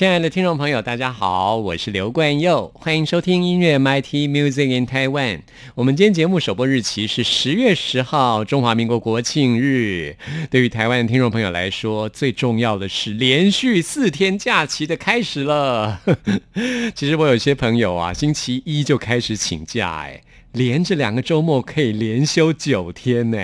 亲爱的听众朋友，大家好，我是刘冠佑，欢迎收听音乐 MIT Music in Taiwan。我们今天节目首播日期是十月十号，中华民国国庆日。对于台湾的听众朋友来说，最重要的是连续四天假期的开始了。其实我有些朋友啊，星期一就开始请假，哎。连着两个周末可以连休九天呢，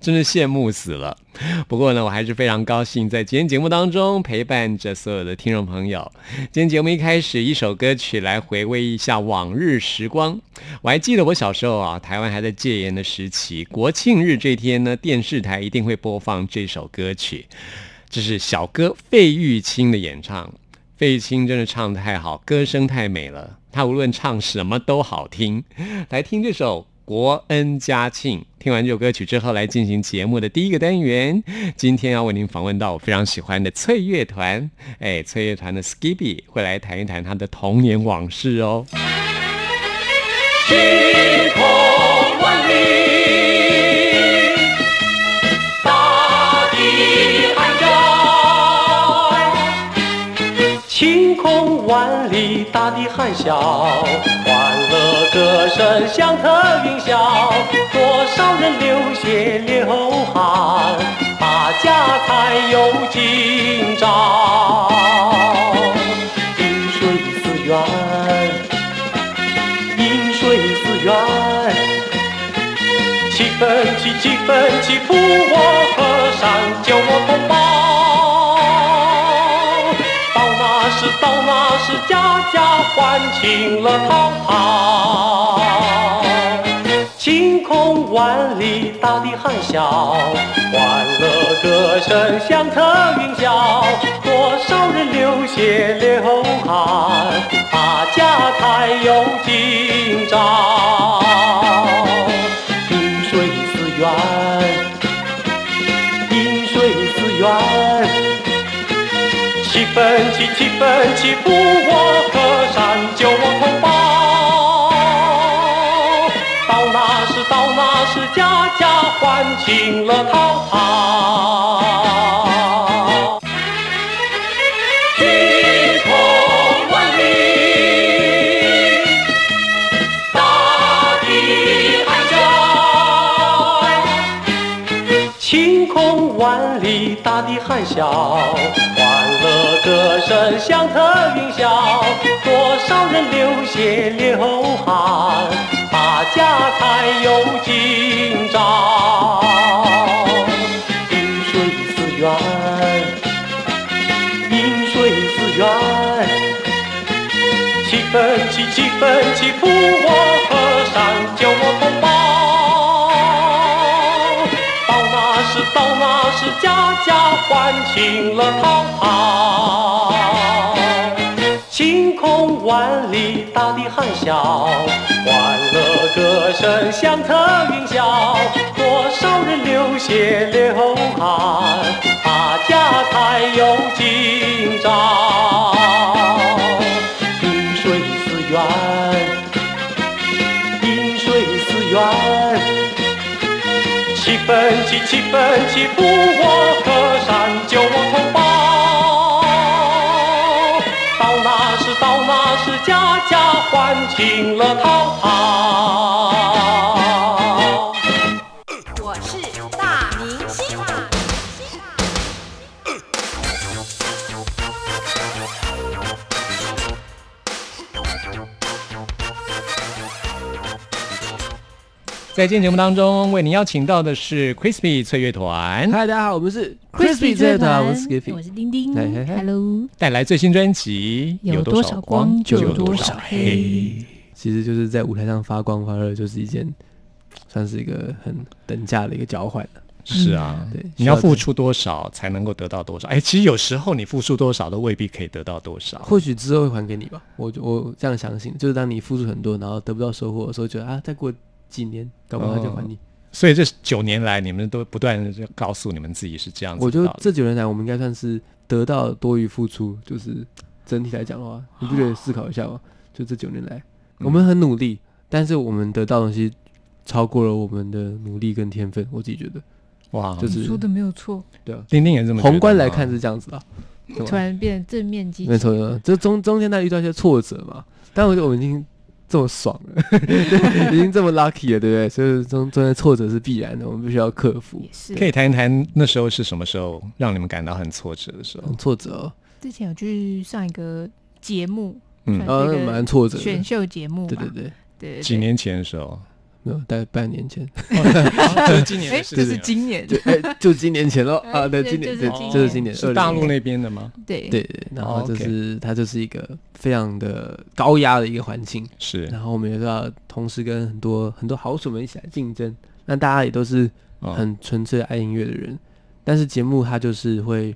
真是羡慕死了。不过呢，我还是非常高兴在今天节目当中陪伴着所有的听众朋友。今天节目一开始，一首歌曲来回味一下往日时光。我还记得我小时候啊，台湾还在戒严的时期，国庆日这天呢，电视台一定会播放这首歌曲。这是小哥费玉清的演唱。费玉清真的唱的太好，歌声太美了。他无论唱什么都好听，来听这首《国恩家庆》。听完这首歌曲之后，来进行节目的第一个单元。今天要为您访问到我非常喜欢的翠乐团，哎，翠乐团的 Skippy 会来谈一谈他的童年往事哦。晴空万里。大地含笑。晴空万里大地含笑，欢乐歌声响彻云霄，多少人流血流汗，把家财有今朝。饮水思源，饮水思源，七分七七分七，扶我河山，救我同是，家家欢庆乐陶陶，晴空万里，大地含笑，欢乐歌声响彻云霄，多少人流血流汗，大家才有今朝。起极奋起，护我河山，救我同胞。到那时，到那时，家家欢庆乐淘淘。晴空万里，大地含笑。晴空万里，大地还笑。歌声响彻云霄，多少人流血流汗，把家财有今朝。饮水思源，饮水思源，七分七，七分七，扶我河山，救我同胞。到那时，家家欢庆乐陶陶。晴空万里，大地含笑，欢乐歌声响彻云霄。多少人流血流汗，大家才有今朝。七分七，七分七，扶我河山，救我同胞。到那时，到那时，家家欢庆乐陶陶。在今天节目当中，为您邀请到的是 Crispy 翠乐团，嗨，大家好，我们是 Crispy 翠乐团，我我是 Skippy，我是丁丁嘿嘿嘿，Hello，带来最新专辑有多多少光就就有多少少黑。其实就是在舞台上发光发热，就是一件算是一个很等价的一个交换了。是啊，对你要付出多少才能够得到多少？哎，其实有时候你付出多少都未必可以得到多少。或许之后会还给你吧，我我这样相信，就是当你付出很多，然后得不到收获的时候，觉得啊，再过几年，搞不好他就还你。所以这九年来，你们都不断的告诉你们自己是这样子我觉得。这九年来，我们应该算是得到多于付出，就是整体来讲的话，你不觉得思考一下吗？就这九年来，我们很努力，但是我们得到的东西超过了我们的努力跟天分，我自己觉得，哇，就是说的没有错，对啊，丁丁也这么宏观来看是这样子的。突然变得正面积极，没错，没错，这中中间他遇到一些挫折嘛，但我觉得我们已经这么爽了，已经这么 lucky 了，对不对？所以中中间挫折是必然的，我们必须要克服也。是。可以谈一谈那时候是什么时候让你们感到很挫折的时候很？挫折哦，之前有去上一个节目，嗯蛮挫折的，选秀节目对对，对对，对对，几年前的时候，没有，大概半年前，就是今年哎，这是。今年，就哎，就今年前了哎 啊，对，今年对就是今，年这是今年，是大陆那边的吗？对。对对，然后哦就是它就是一个非常的高压的一个环境，是，然后我们也是要同时跟很多很多好手们一起来竞争，那大家也都是哦。很纯粹爱音乐的人，但是节目它就是会，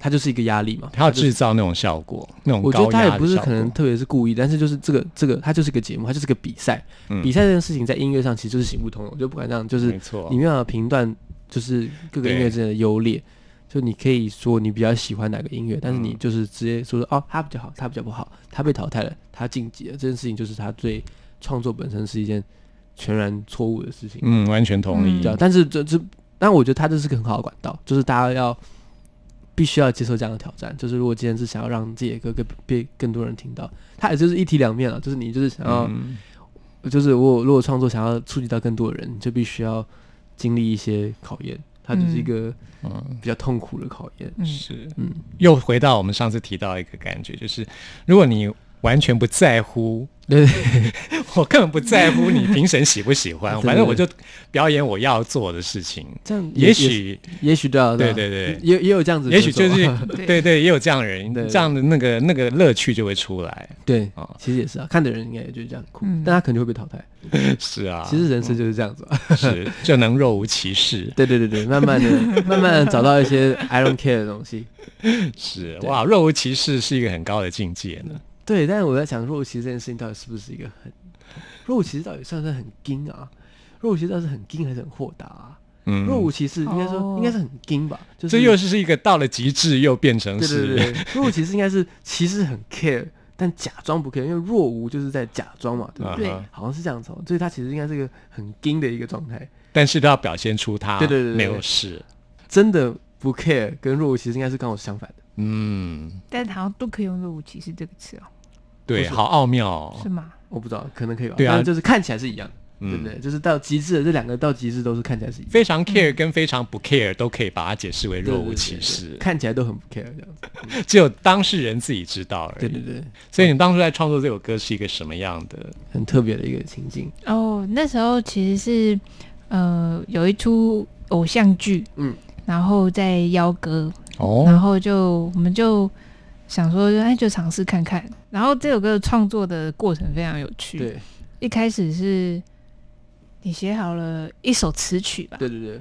它就是一个压力嘛，它要制造那种效果，那种我觉得高压的他也不是可能特别是故意，但是就是这个这个，它就是个节目，它就是个比赛。嗯比赛这件事情在音乐上其实就是行不通的。我就不管这样，就是你，没有办法评断，就是各个音乐之间的优劣。就你可以说你比较喜欢哪个音乐，但是你嗯就是直接说哦，他比较好，他比较不好，他被淘汰了，他晋级了。这件事情就是他对创作本身是一件全然错误的事情。嗯，完全同意嗯。对啊，但是这这，但我觉得他这是个很好的管道，就是大家要必须要接受这样的挑战。就是如果今天是想要让自己的歌更被更多人听到，它也就是一体两面了。就是你就是想要，嗯就是我如果创作想要触及到更多的人，你就必须要经历一些考验，它就是一个嗯，比较痛苦的考验。嗯，是，嗯，又回到我们上次提到一个感觉，就是如果你完全不在乎，对，我根本不在乎你评审喜不喜欢，对 对反正我就表演我要做的事情。这样也许，也许对啊，啊对对对也也有这样子也许就是 对对对，也有这样的人对，这样的那个那个乐趣就会出来。对啊，其实也是啊，看的人应该也就是这样哭，嗯但他肯定会被淘汰。是啊，其实人生就是这样子吧。是就能若无其事。对对对对，慢慢的、慢慢的找到一些 I don't care 的东西。是哇，若无其事是一个很高的境界呢。对，但是我在想，若无其事这件事情到底是不是一个很，若无其事到底算不算很硬啊？若无其事到底是很硬还是很豁达啊？嗯，若无其事应该说、哦应该是很硬吧？就是这又是一个到了极致又变成是对对对，若无其事应该是其实很 care，但假装不 care，因为若无就是在假装嘛，对不对？啊好像是这样子哦，所以他其实应该是一个很硬的一个状态。但是都要表现出他对对对对没有事。真的不 care 跟若无其实应该是刚好相反的。嗯，但好像都可以用“若无其事”这个词哦，对，好奥妙哦。是吗？我不知道，可能可以吧。对啊就是看起来是一样的，对不嗯，对？就是到极致的这两个到极致都是看起来是一样。非常 care 跟非常不 care 都可以把它解释为若无其，对对对事，看起来都很不 care 这样子。只有当事人自己知道而已。对对对，所以你当初在创作这首歌是一个什么样的？很特别的一个情境。哦，那时候其实是呃有一出偶像剧，嗯，然后在邀歌，哦然哦，后就我们就想说，哎，就尝试看看。然后这首歌的创作的过程非常有趣。，对一开始是你写好了一首词曲吧？对对对，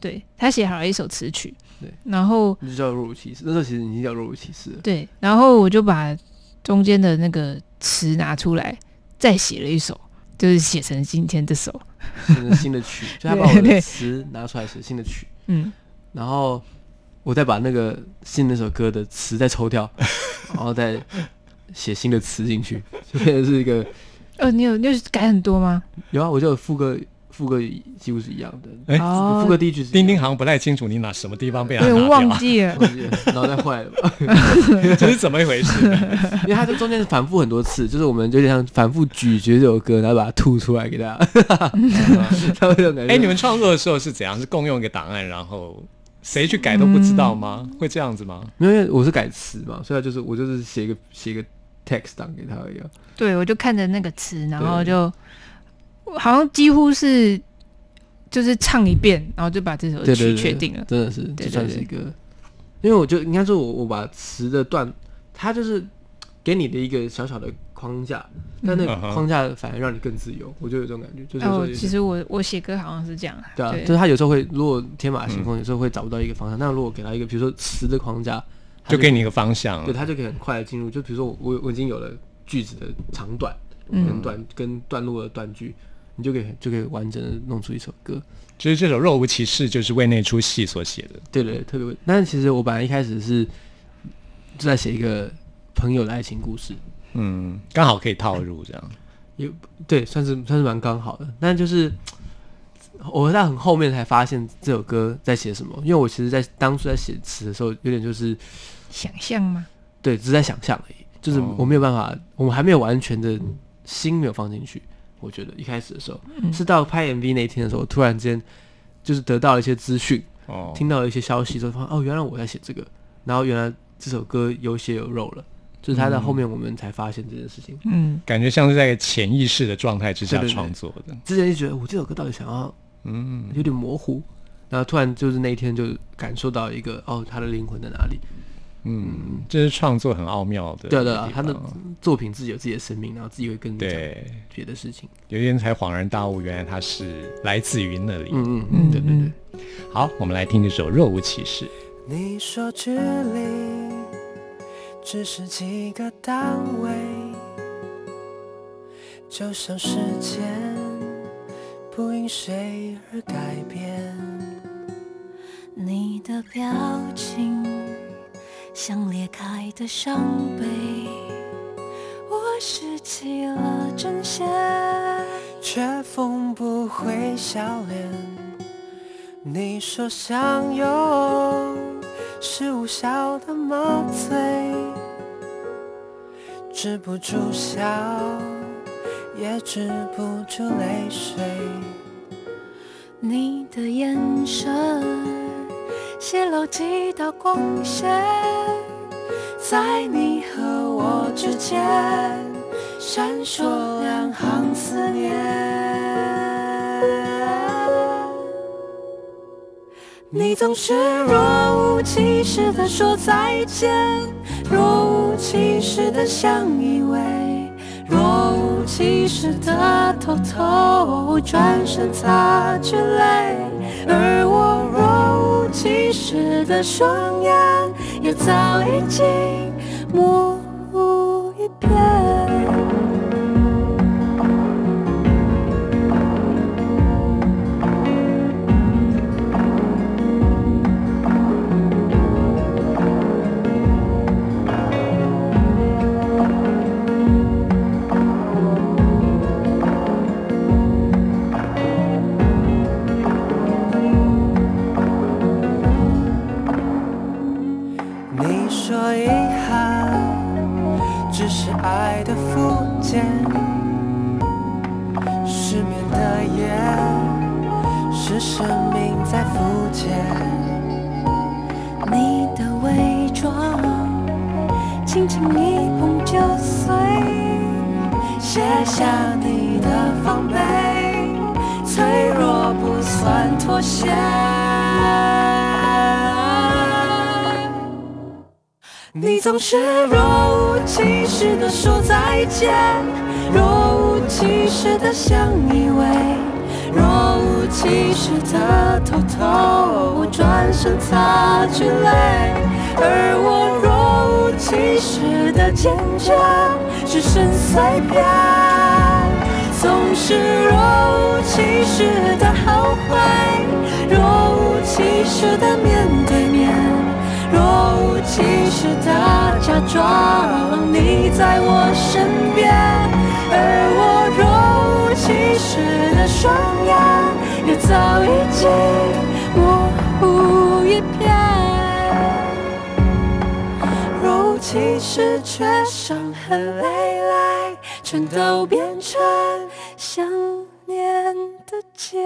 对，他写好了一首词曲。对，然后那就叫若无其事。那时候其实已经叫若无其事了。对，然后我就把中间的那个词拿出来，再写了一首，就是写成今天这首。新的新的曲，就他把我的词拿出来写新的曲，嗯，然后我再把那个新的那首歌的词再抽掉，然后再写新的词进去，就变成是一个呃，你有你有改很多吗？有啊，我就有副歌，副歌几乎是一样的。哎哦副歌第一句是丁丁好像不太清楚你哪什么地方被他忘记了。忘记了脑袋坏了吧？这是怎么一回事？因为它这中间反复很多次，就是我们有点像反复咀嚼这首歌，然后把它吐出来给大家。哎，你们创作的时候是怎样？是共用一个档案，然后谁去改都不知道吗？嗯会这样子吗？因为我是改词嘛，所以就是我就是写一个写一个 text 档给他而已啊。对，我就看着那个词，然后就好像几乎是就是唱一遍，然后就把这首曲确定了。真的是对这算对是一个，因为我就应该说我我把词的段，它就是给你的一个小小的框架，但那框架反而让你更自由，我就有这种感觉，就是说哦，其实我我写歌好像是这样，对啊，就是他有时候会，如果天马行嗯空，有时候会找不到一个方向。那如果给他一个，比如说词的框架，他就给你一个方向对，。他就可以很快的进入。就比如说我我我已经有了句子的长短，嗯跟短跟段落的断句，你就可以就可以完整的弄出一首歌。就是这首《若无其事》就是为那出戏所写的。对对，特别会。但是其实我本来一开始是就在写一个朋友的爱情故事，嗯，刚好可以套入这样。也对，算是算是蛮刚好的。但就是我在很后面才发现这首歌在写什么，因为我其实在当初在写词的时候，有点就是想象吗？对，只是在想象而已，就是哦我没有办法，我们还没有完全的心没有放进去。我觉得一开始的时候，嗯是到拍 MV 那一天的时候，突然间就是得到了一些资讯，哦，听到了一些消息之后，发现哦，原来我在写这个，然后原来这首歌有血有肉了，就是他在后面我们才发现这件事情。嗯，感觉像是在潜意识的状态之下创作的。之前就觉得我这首歌到底想要嗯，有点模糊，然后突然就是那一天就感受到一个哦，他的灵魂在哪里？嗯，这是创作很奥妙的。对啊对啊，他的作品自己有自己的生命，然后自己会跟你讲对，别的事情。有一天才恍然大悟，原来他是来自于那里。嗯嗯嗯嗯，对对对嗯。好，我们来听这首《若无其事》。你说距离只是几个单位，就像时间不因谁而改变。你的表情像裂开的伤悲，我拾起了针线。却缝不回笑脸。你说相拥是无效的麻醉，止不住笑，也止不住泪水。你的眼神泄露几道光线，在你和我之间闪烁两行思念。你总是若无其事的说再见，若无其事的相依偎，若无其事的偷偷转身擦去泪，而我若无其事的双眼，也早已经模糊一片。下你的防备，脆弱不算妥协。你总是若无其事的说再见，若无其事的相依偎，若无其事的偷偷转身擦去泪，而我若无其事的坚决，只剩碎片。总是若无其事的后悔，若无其事的面对面，若无其事的假装你在我身边，而我若无其事的双眼，也早已经模糊一片。若无其事，却伤痕累累，全都变成想念的茧。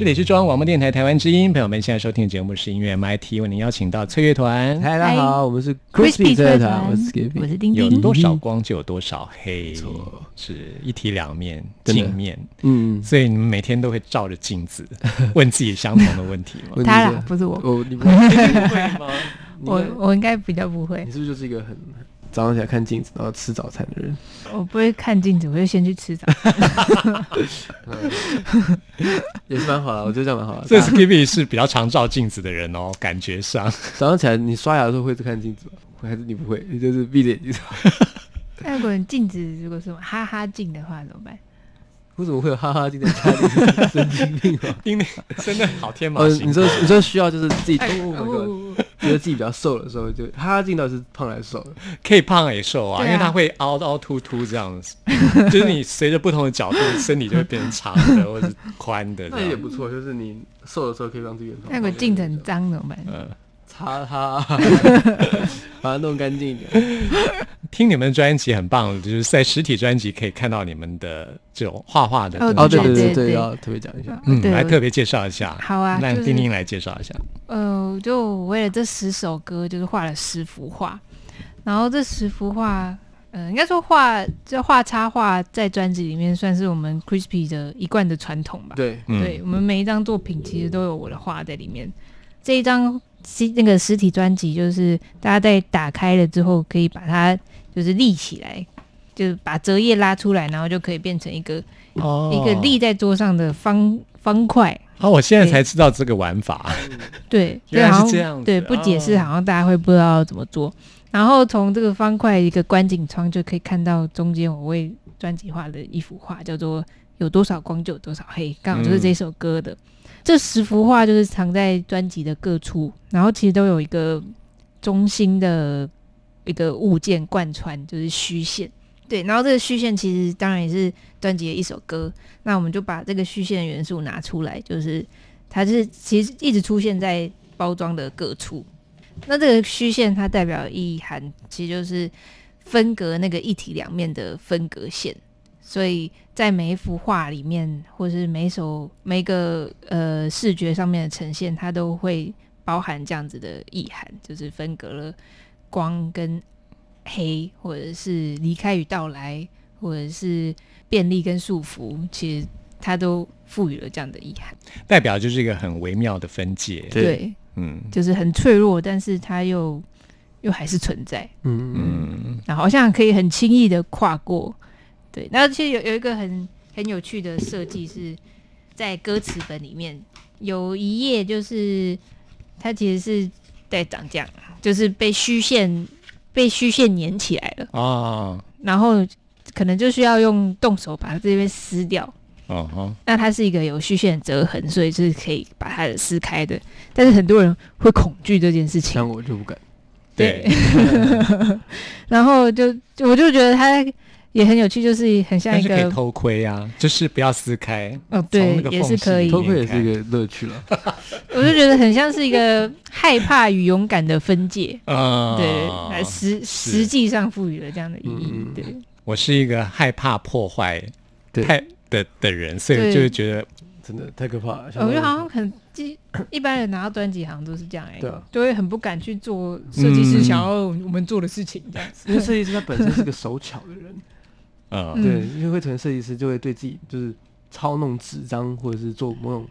这里是中央广播电台台湾之音，朋友们现在收听的节目是音乐 MIT，为您邀请到翠乐团。嗨，大家好，我们是 Crispy Crispy 车团，我是我 Skippy。是丁有，多少光就有多少黑，错。是一体两面，镜面，嗯，所以你们每天都会照着镜子 问自己相同的问题吗？他啦，不是我，我你不会。吗？我我应该比较不会。你，是不是就是一个很早上起来看镜子，然后吃早餐的人？我不会看镜子，我就先去吃早餐。也是蛮好的，我觉得这样蛮好的。所以大家 Skippy 是比较常照镜子的人哦，感觉上。早上起来你刷牙的时候会看镜子吗？会还是你不会？你就是闭着眼睛。那如果你镜子如果是哈哈镜的话怎么办？为什么会有哈哈镜在家里？神经病吗？因为真的好天马哦，行空。你说你说需要就是自己，觉得自己比较瘦的时候，就哈哈镜到底是胖还是瘦？可以胖也瘦啊，对啊因为它会凹凹凸凸这样子，就是你随着不同的角度，身体就会变成长的或者是宽的。那也不错，就是你瘦的时候可以让自己变胖。那个镜子很脏怎么办？嗯，擦它，把它弄干净一点。听你们的专辑很棒，就是在实体专辑可以看到你们的这种画画的哦哦，对对对要特别讲一下。嗯，来特别介绍一下。好啊就是让丁丁来介绍一下。呃，就为了这十首歌，就是画了十幅画，然后这十幅画，呃，应该说画就画插画在专辑里面算是我们 Crispy 的一贯的传统吧。对，嗯对我们每一张作品其实都有我的画在里面。这一张实那个实体专辑，就是大家在打开了之后，可以把它就是立起来，就是把折页拉出来，然后就可以变成一个、哦一个立在桌上的方方块。哦，我现在才知道这个玩法。对，原来是这样对，不解释哦好像大家会不知道怎么做。然后从这个方块一个观景窗就可以看到中间我为专辑画的一幅画，叫做“有多少光就有多少黑”，刚好就是这首歌的。这十幅画就是藏在专辑的各处，然后其实都有一个中心的一个物件贯穿，就是虚线。对，然后这个虚线其实当然也是专辑的一首歌，那我们就把这个虚线的元素拿出来，就是它是其实一直出现在包装的各处。那这个虚线它代表的意涵，其实就是分隔那个一体两面的分隔线。所以在每一幅画里面，或是每一首每个呃视觉上面的呈现，它都会包含这样子的意涵，就是分隔了光跟黑，或者是离开与到来，或者是便利跟束缚，其实它都赋予了这样的意涵。代表就是一个很微妙的分界。对对，嗯就是很脆弱，但是它又又还是存在，嗯嗯，嗯，然后好像可以很轻易的跨过。对，那其实有有一个很很有趣的设计是在歌词本里面有一页，就是它其实是在长这样，就是被虚线被虚线粘起来了，啊然后可能就需要用动手把它这边撕掉。哦哦，那它是一个有虚线折痕，所以是可以把它撕开的。但是很多人会恐惧这件事情，像我就不敢。对，然后就就我就觉得它也很有趣，就是很像一个是可以偷窥啊，就是不要撕开。哦，对也是可以里。偷窥也是一个乐趣了。我就觉得很像是一个害怕与勇敢的分界，嗯，对，来实实际上赋予了这样的意义嗯。对，我是一个害怕破坏太的的人，所以就会觉得真的太可怕了。我觉得好像很一一般人拿到专辑好像都是这样哎、对啊就会很不敢去做设计师嗯想要我们做的事情这样子。因为设计师他本身是个手巧的人，嗯嗯对，因为会成为设计师就会对自己就是操弄纸张或者是做某种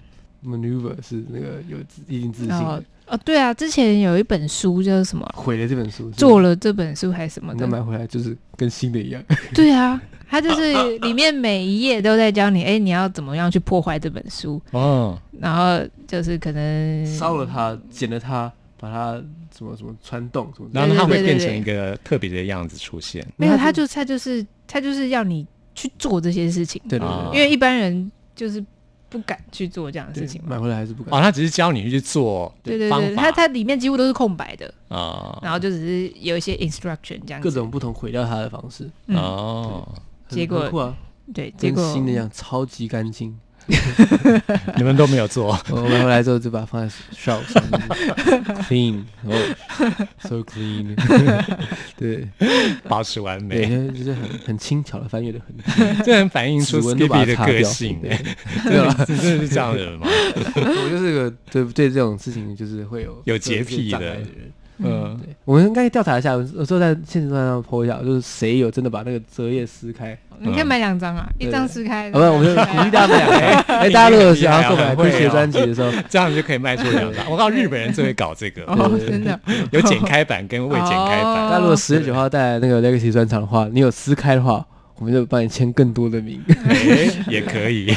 maneuver 是那个有自一定自信。哦，对啊，之前有一本书叫什么？毁了这本书，做了，这本书还是什么的？那买回来就是跟新的一样。对啊，它就是里面每一页都在教你，哎，你要怎么样去破坏这本书，哦，然后就是可能烧了它，剪了它，把它什么什么穿洞什么。然后它会变成一个特别的样子出现。没有，它他就它就是它就是要你去做这些事情，对对啊对因为一般人就是不敢去做这样的，事情嘛。买回来还是不敢哦，他只是教你去做对对对，它它里面几乎都是空白的，啊，然后就只是有一些 instruction 这样子。各种不同毁掉它的方式，嗯，哦，结果啊，对，结跟果新的一样，超级干净。你们都没有做，我们回来之后就把它放在 shelf 上。面，clean，哦，so clean，对。保持完，美，对就是很很轻巧的翻阅的痕迹，这很反映出指纹都把 Skippy 的个性对性。哎，对。啊，真的是这样的人吗？我就是个对对这种事情就是会有有洁癖的人。嗯，对，我们应该调查一下，我之后在现实上 po 一下，就是谁有真的把那个折页撕开。你可以买两张啊，一张撕开，好吧，我们就鼓励大家买。哎，哎大家如果想要购买 Chris 的专辑的时候，这样就可以卖出两张。我告诉日本人最会搞这个，真的，有剪开版跟未剪开哦版。那如果十月九号带来那个 Legacy 专场的话，你有撕开的话，我们就帮你签更多的名。哎，也可以。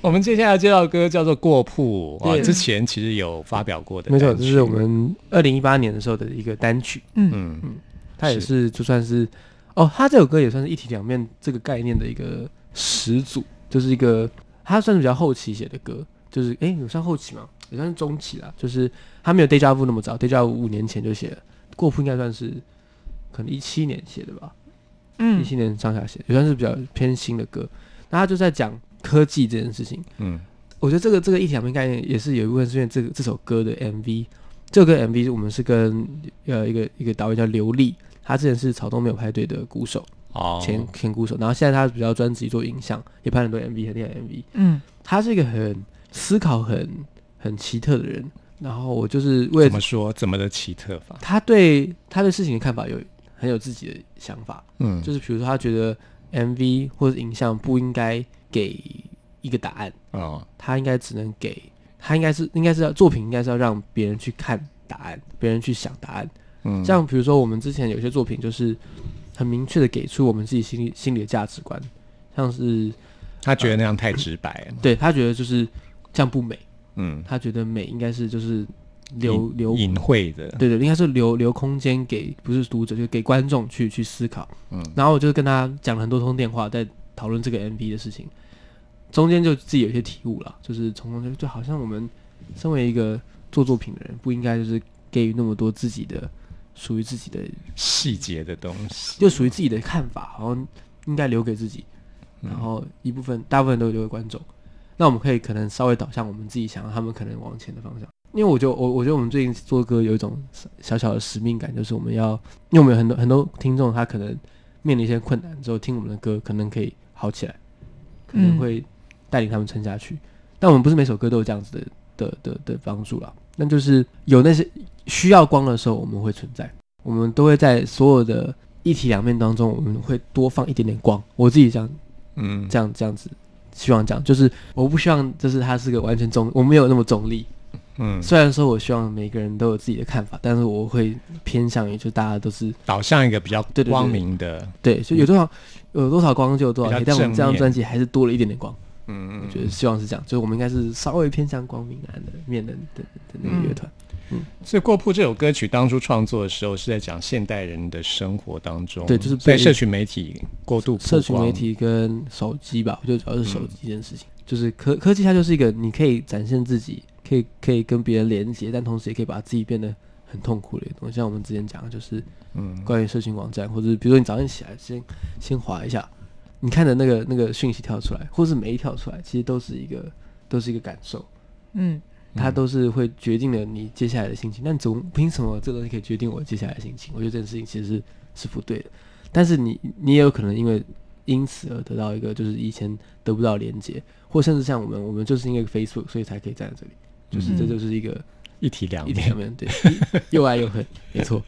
我们接下来介绍的歌叫做《过铺》啊，之前其实有发表过的，没错，这是我。们二零一八年的时候的一个单曲，嗯。嗯，它也是。就算是哦，它这首歌也算是一体两面这个概念的一个始祖，就是一个它算是比较后期写的歌，就是诶，有算后期吗？也算是中期啦，就是他没有 Deja Vu 那么早，Deja Vu 五年前就写了，过铺应该算是可能一七年写的吧，嗯。一嗯七年上下写，也算是比较偏新的歌。那他就在讲科技这件事情。嗯我觉得这个这个一体两面概念也是有一部分是因为这个这首歌的 MV，这个 MV 我们是跟呃一个一个导演叫刘丽，他之前是草东没有派对的鼓手，哦，前前鼓手，然后现在他比较专职做影像，也拍很多 MV 很厉害 MV。嗯他是一个很思考很很奇特的人，然后我就是为了怎么说？怎么的奇特法？他对他对事情的看法有很有自己的想法，嗯，就是比如说他觉得 MV 或者影像不应该给一个答案。啊，他应该只能给，他应该是应该是要作品应该是要让别人去看答案，别人去想答案。嗯，像比如说我们之前有些作品就是很明确的给出我们自己心里心里的价值观，像是他觉得那样太直白了。对他觉得就是这样不美，嗯，他觉得美应该是就是留留隐晦的，对对，应该是留留空间给不是读者，就给观众去去思考。嗯然后我就跟他讲了很多通电话，在讨论这个 MV 的事情，中间就自己有一些体悟了，就是从中就就好像我们身为一个做作品的人，不应该就是给予那么多自己的属于自己的，细节的东西。就属于自己的看法，好像应该留给自己，然后一部分大部分都留给观众。那我们可以可能稍微导向我们自己想要他们可能往前的方向。因为我就我我觉得我们最近做歌有一种小小的使命感，就是我们要，因为我们有很多很多听众，他可能面临一些困难之后，听我们的歌可能可以好起来，可能嗯会带领他们撑下去。但我们不是每首歌都有这样子的的的的帮助啦，那就是有那些需要光的时候，我们会存在，我们都会在所有的一体两面当中，我们会多放一点点光。我自己这样嗯，这样这样子，希望这样，就是我不希望就是它是个完全中，我没有那么中立。嗯，虽然说我希望每个人都有自己的看法，但是我会偏向于就大家都是导向一个比较光明的。对，就有多少有多少光就有多少黑，但我们这张专辑还是多了一点点光。嗯我觉得希望是这样，就是我们应该是稍微偏向光明蓝的面的的的那个乐团。嗯。所以《过铺》这首歌曲当初创作的时候，是在讲现代人的生活当中，对就是被在社群媒体过度社群媒体跟手机吧，我觉得主要是手机这件事情，就是科科技它就是一个你可以展现自己，可以可以跟别人连接，但同时也可以把自己变得很痛苦的一个东西。像我们之前讲的，就是嗯关于社群网站，或者是比如说你早上起来先先滑一下，你看的那个那个讯息跳出来，或是没跳出来，其实都是一个都是一个感受，嗯它都是会决定了你接下来的心情。但总凭什么这个东西可以决定我接下来的心情？我觉得这件事情其实是是不对的。但是你你也有可能因为因此而得到一个就是以前得不到连接，或甚至像我们，我们就是因为 Facebook 所以才可以站在这里，就是这嗯就是一个一体两一体两面，对，又爱又恨，没错，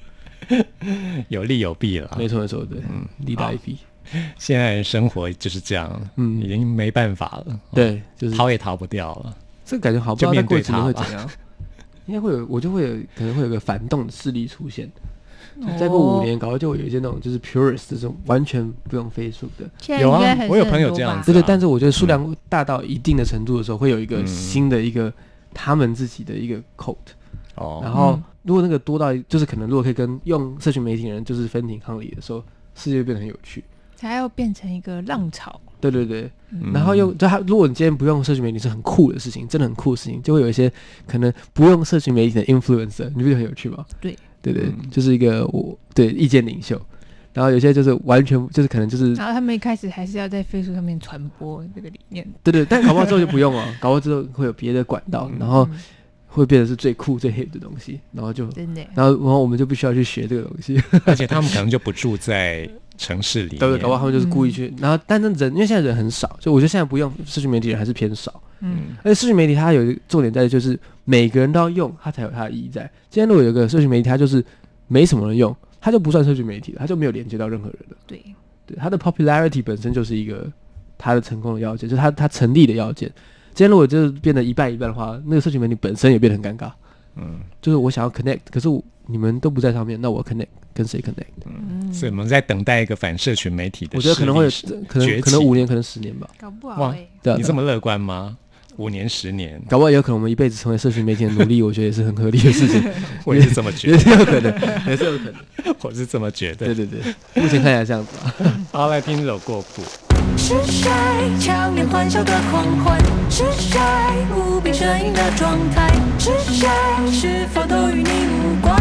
有利有弊了。没错没错，对，嗯利大于弊，现在生活就是这样，嗯已经没办法了，对，就是逃也逃不掉了。这个感觉好，不知就道再面对它过几年会吧怎样。应该会有，我就会有可能会有个反动的势力出现。哦再过五年，搞不好就会有一些那种就是 purist 这种完全不用 Facebook 的，有啊我有朋友这样子啊对对。但是我觉得数量大到一定的程度的时候，会有一个嗯新的一个他们自己的一个 code。然哦，后嗯如果那个多到就是可能如果可以跟用社群媒体的人就是分庭抗礼的时候，世界会变得很有趣。它要变成一个浪潮。对对对，嗯然后又就他，如果你今天不用社群媒体是很酷的事情，真的很酷的事情，就会有一些可能不用社群媒体的 influencer，你不觉得很有趣吗？对对对，嗯就是一个我对意见领袖，然后有些就是完全就是可能就是然后他们一开始还是要在 Facebook 上面传播这个理念，对对，但搞不好之后就不用了，搞不好之后会有别的管道，然后嗯会变得是最酷最 hip 的东西，然后就真的。然后然后我们就必须要去学这个东西，而且他们可能就不住在城市里对对，搞不好他们就是故意去，然后但是人因为现在人很少，就我觉得现在不用社群媒体人还是偏少，嗯，而且社群媒体它有一个重点在于就是每个人都要用，它才有它的意义在。今天如果有一个社群媒体，它就是没什么人用，它就不算社群媒体了，它就没有连接到任何人了。对，对，它的 popularity 本身就是一个它的成功的要件，就是它它成立的要件。今天如果就是变得一半一半的话，那个社群媒体本身也变得很尴尬。嗯，就是我想要 connect，可是我你们都不在上面，那我 connect 跟谁 connect？嗯，所以我们在等待一个反社群媒体的我觉得可能会可能可能五年，可能十年吧。搞不哇好哎，对啊，对啊你这么乐观吗？五年、十年，搞不好也有可能我们一辈子成为社群媒体的奴隶，我觉得也是很合理的事情，我也是这么觉也得，是有可能，也是有可能。我是这么觉得对。对对，目前看起来这样子啊。好，来听这首《过谱》。是谁强颜欢笑的狂欢？是谁无病呻吟的状态？是谁？是否都与你无关？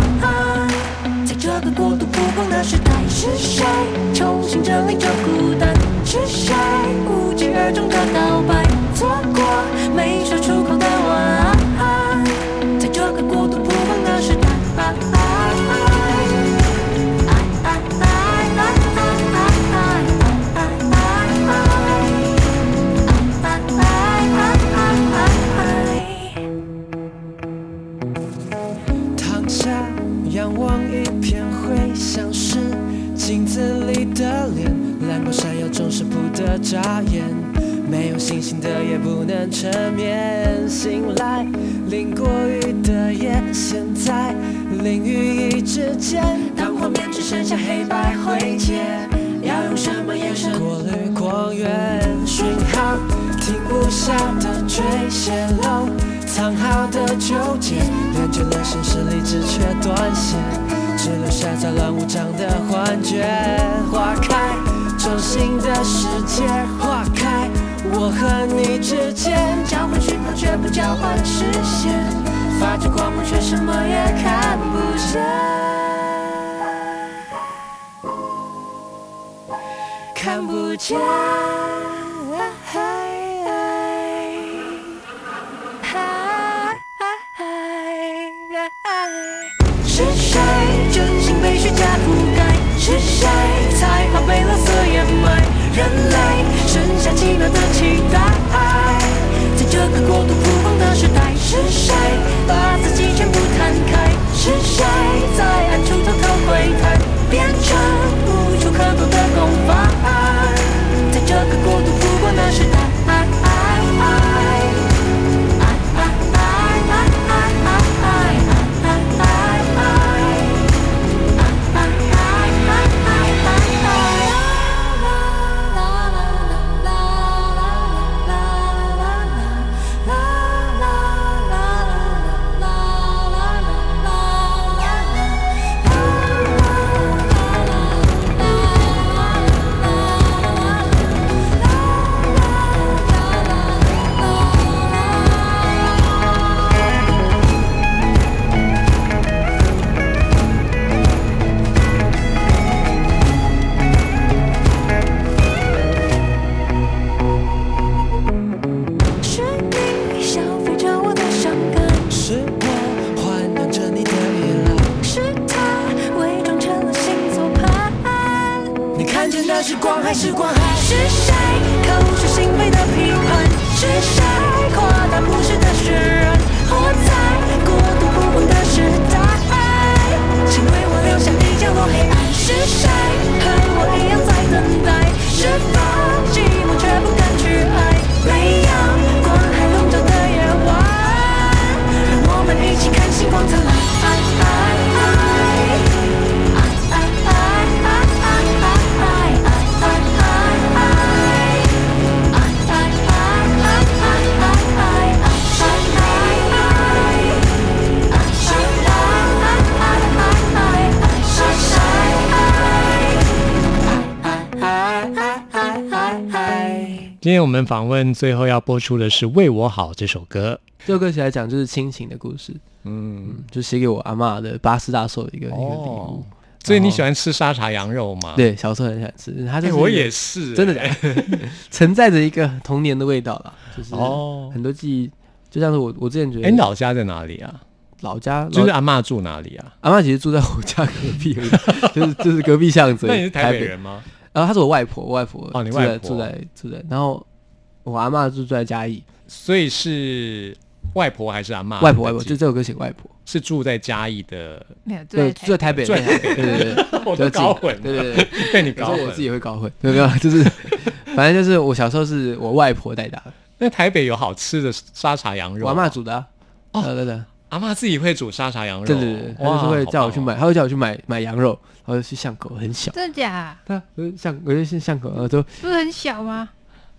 在这个过度曝光的时代，是谁重新整理着孤单？是谁无疾而终的告白？错过没说出口沉眠。醒来，淋过雨的夜，现在淋雨一之间，当画面只剩下黑白灰阶，要用什么眼神过滤光源？讯号停不下的追泄漏。藏好的纠结，练就了现实理智却断线，只留下杂乱无章的幻觉。花开，中心的世界花开，我和你之间交换讯号却不交换视线，发着光芒却什么也看不见，看不见。是谁真心被虚假覆盖？是谁才好被蓝色掩埋？人过度曝光的时代，是谁？今天我们访问最后要播出的是《为我好》这首歌。这首歌起来讲就是亲情的故事，嗯，嗯，就写给我阿嬷的八十大寿的一个、一个礼物哦。所以你喜欢吃沙茶羊肉吗？，对，小时候很喜欢吃，它就哎，是我也是，真的假的承载着一个童年的味道啦，就是哦。很多记忆，就像是我我之前觉得，哎，你老家在哪里啊？老家就是阿嬷住哪里啊？阿妈其实住在我家隔壁，就是就是隔壁巷子。那你是台北人吗？然后她是我外婆，我外婆哦你住在外婆住在住在，然后我阿妈住在嘉义，所以是外婆还是阿嬷？外婆外婆就这首歌写外婆，是住在嘉义的，没有，对，住住在台北，住在台北对对 对，我搞混了，对对对，被你搞混我自己会搞混，对没有，就是反正就是我小时候是我外婆带大的，那台北有好吃的沙茶羊肉？我阿妈煮的啊，哦对对对阿嬷自己会煮沙茶羊肉，对对对，她就是会叫我去。买，她会叫我去买买羊肉，然后去巷口很小，真的假？对啊，我就巷我就去巷口，然后都不是很小吗？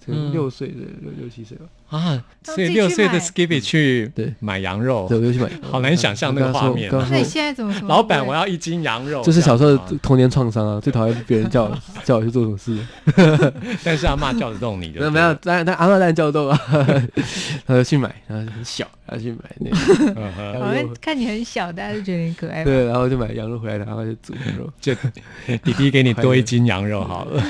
六岁的六六七岁吧，啊！所以六岁的 Skippy 去对买羊肉对，，我就去买，好难想象那个画面那你现在怎么？老板我要一斤羊肉，就是小时候童年创伤啊，最讨厌别人叫我 叫我去做什么事。但是阿嬷叫得动你，没有没有，但但阿妈当然叫得动啊，他就去买，然后很小，他去买那个。好像，看你很小，大家就觉得你可爱吧。对，然后就买羊肉回来，然后就煮羊肉，就弟弟给你多一斤羊肉好了，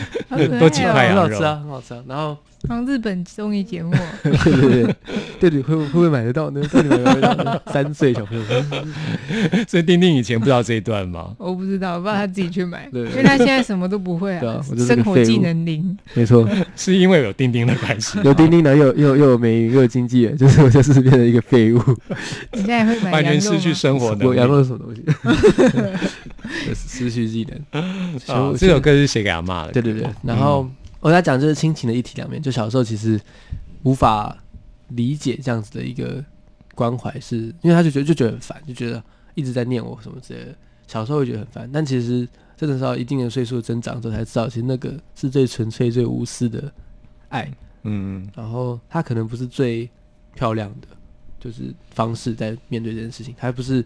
多几块羊肉。很好吃啊，很好吃啊。然后像日本综艺节目，对对对对对，会会不会买得到呢？到底买不买得到呢？三岁小朋友，所以丁丁以前不知道这一段吗？我不知道，我不知道他自己去买，因为他现在什么都不会啊啊，生活技能零。没错，是因为有丁丁的关系，有丁丁呢，又又又有美云，又有经纪人，就是我就是变成一个废物。你现在会买完全失去？生活能力。我羊肉是什么东西？失去技能。啊这首歌是写给阿嬷的，对对对，然后我在讲就是亲情的一体两面，就小时候其实无法理解这样子的一个关怀，是因为他就觉得就觉得很烦，就觉得一直在念我什么之类的。小时候会觉得很烦，但其实真的是到一定的岁数增长之后才知道，其实那个是最纯粹、最无私的爱。嗯，然后他可能不是最漂亮的，就是方式在面对这件事情，他不是，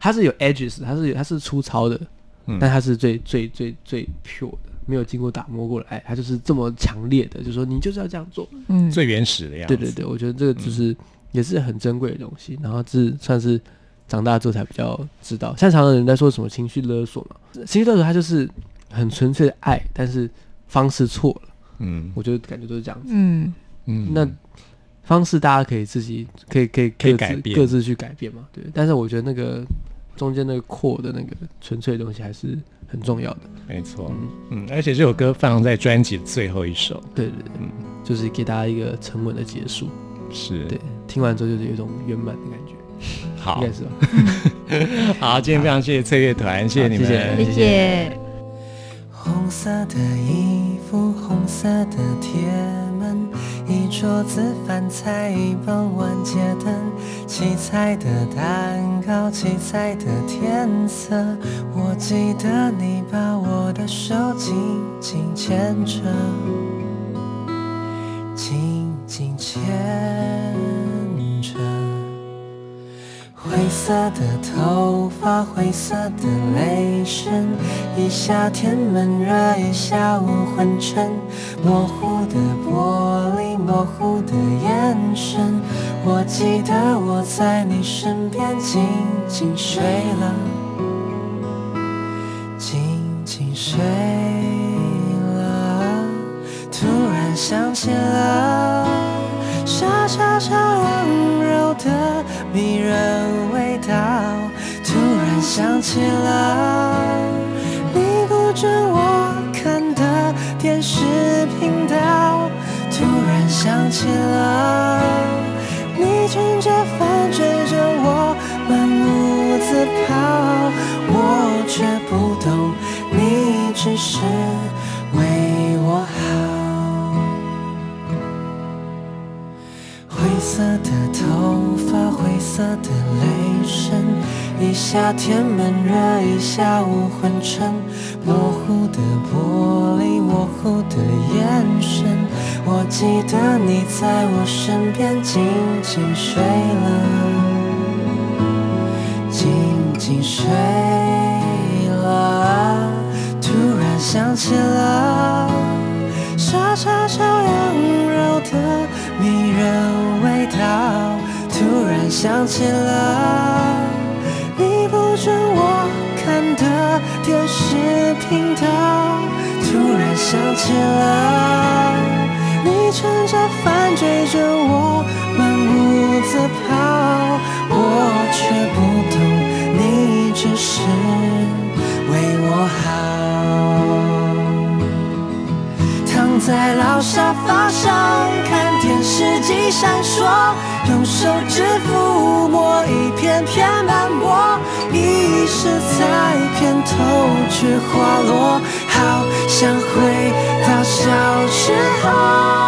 他是有 edges，他是有他是粗糙的，嗯但他是最最最最 pure 的，没有经过打磨过的爱，他就是这么强烈的，就说你就是要这样做。嗯，最原始的样子。对对对，我觉得这个就是、也是很珍贵的东西，然后这算是长大之后才比较知道。像常常有人在说什么情绪勒索嘛，情绪勒索它就是很纯粹的爱，但是方式错了，嗯我觉得感觉都是这样子。嗯，嗯，那方式大家可以自己可以可以各自可以改变各自去改变嘛，对。但是我觉得那个中间那个扩的那个纯粹的东西还是很重要的，没错，嗯，嗯，而且这首歌放在专辑的最后一首，对对对，嗯。就是给大家一个沉稳的结束，是。对，听完之后就是有一种圆满的感觉，好。应该是吧？好，今天非常谢谢翠乐团，谢谢你们，谢谢。红色的衣服，红色的铁门，一桌子饭菜，一傍晚街灯，七彩的蛋糕，七彩的天色。我记得你把我的手紧紧牵着，紧紧牵灰色的头发，灰色的泪声，一夏天闷热，一下午昏沉，模糊的玻璃，模糊的眼神。我记得我在你身边静静睡了，静静睡了，突然想起了沙沙沙温柔的迷人到，突然想起了你不准我看的电视频道，突然想起了你卷着发追着我满屋子跑，我却不懂，你只是头发，灰色的雷声，一夏天闷热，一下午昏沉，模糊的玻璃，模糊的眼神。我记得你在我身边静静睡了，静静睡了，突然想起了。沙沙烧羊肉的迷人突然想起了你不准我看的电视频道，突然想起了你撑着帆追着我满屋子跑，我却不懂你只是为我好。躺在老沙发上电视机闪烁，用手指抚摸一片片斑驳，遗失在片头却滑落，好想回到小时候。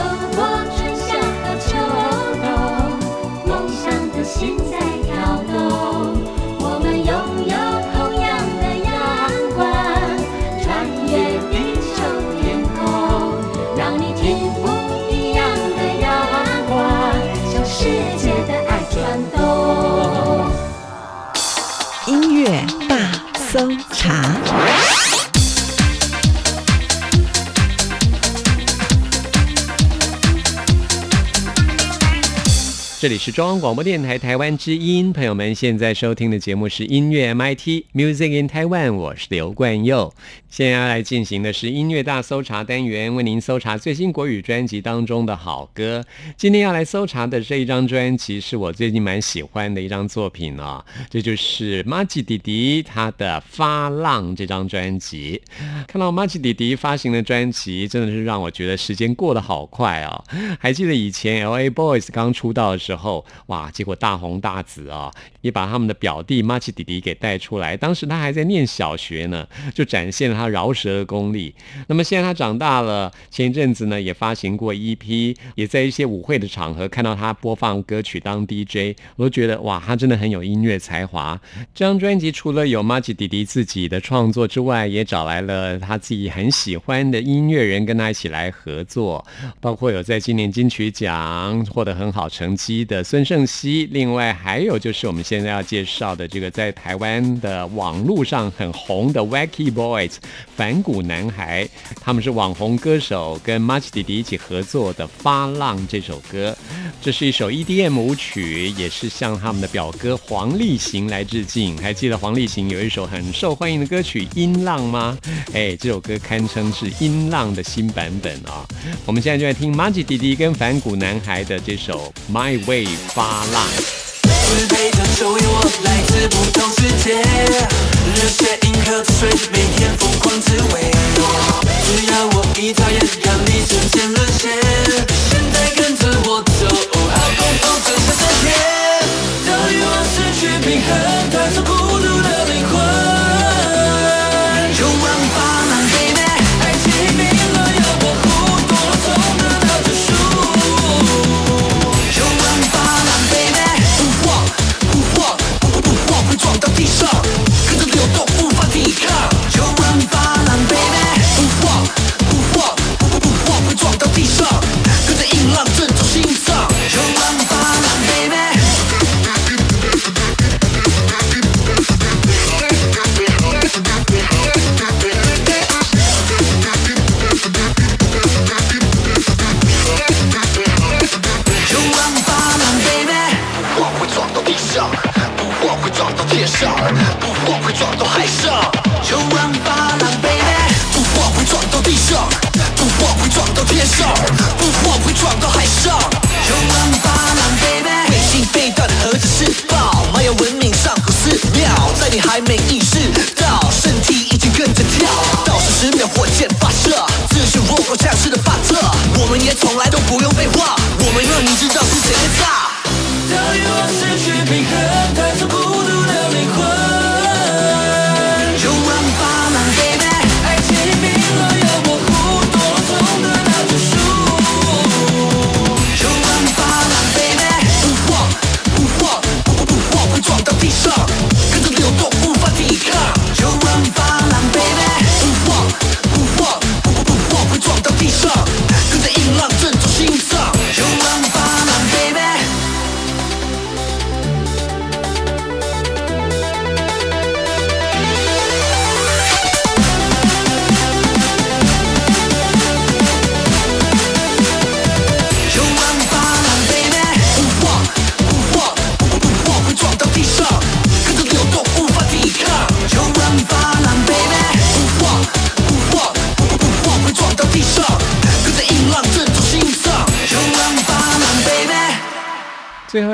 这里是中央广播电台台湾之音，朋友们现在收听的节目是音乐 MIT Music in Taiwan，我是刘冠佑。现在要来进行的是音乐大搜查单元，为您搜查最新国语专辑当中的好歌。今天要来搜查的这一张专辑是我最近蛮喜欢的一张作品啊，这就是马吉弟弟他的《发浪》这张专辑。看到马吉弟弟发行的专辑，真的是让我觉得时间过得好快哦。还记得以前 L A Boys 刚出道的时候，哇，结果大红大紫啊、也把他们的表弟马奇弟弟给带出来。当时他还在念小学呢，就展现了他饶舌的功力。那么现在他长大了，前一阵子呢也发行过 EP，也在一些舞会的场合看到他播放歌曲当 DJ，我都觉得哇，他真的很有音乐才华。这张专辑除了有马吉弟弟自己的创作之外，也找来了他自己很喜欢的音乐人跟他一起来合作，包括有在今年金曲奖获得很好成绩的孙胜熙，另外还有就是我们现在要介绍的这个在台湾的网络上很红的 Wacky Boys 反骨男孩，他们是网红歌手跟马吉弟弟一起合作的《发浪》这首歌，这是一首 EDM 舞曲，也是向他们的表哥黄立行来致敬。还记得黄立行有一首很受欢迎的歌曲《音浪》吗？哎，这首歌堪称是音浪的新版本啊！我们现在就来听马吉弟弟跟反骨男孩的这首《My 发浪》。自卑的手引我来自不同世界，热血银河追着每天疯狂自卫。只要我一眨眼，让你瞬间沦陷。现在跟着我走，好共同走向这天。当欲望失去平衡，探索孤从来都不用废话，我们让你知道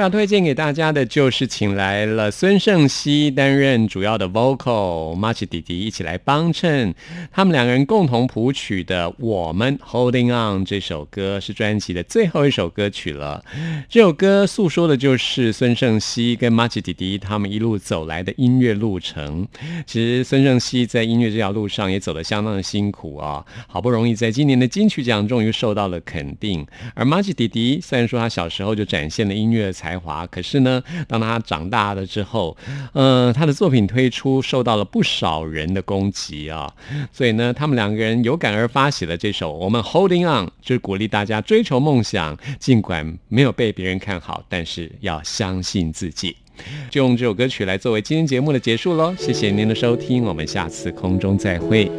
要推荐给大家的就是请来了孙盛熙担任主要的 vocal，马奇弟弟一起来帮衬，他们两个人共同谱曲的《我们 Holding On》这首歌是专辑的最后一首歌曲了。这首歌诉说的就是孙盛熙跟马奇弟弟他们一路走来的音乐路程。其实孙盛熙在音乐这条路上也走得相当的辛苦啊，好不容易在今年的金曲奖终于受到了肯定。而马奇弟弟虽然说他小时候就展现了音乐的华，可是呢，当他长大了之后，呃，他的作品推出受到了不少人的攻击啊，所以呢，他们两个人有感而发写了这首《我们 Holding On》，就是鼓励大家追求梦想，尽管没有被别人看好，但是要相信自己。就用这首歌曲来作为今天节目的结束喽，谢谢您的收听，我们下次空中再会。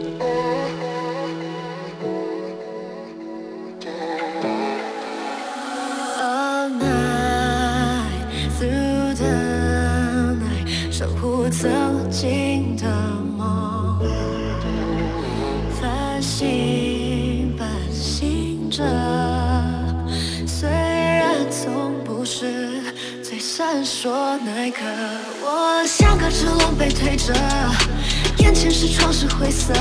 那一刻，我像个齿轮被推着，眼前是窗是灰色，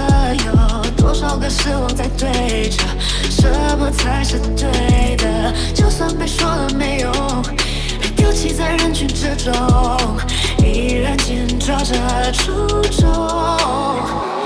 有多少个失望在对着？什么才是对的？就算被说了没用，丢弃在人群之中，依然坚抓着初衷。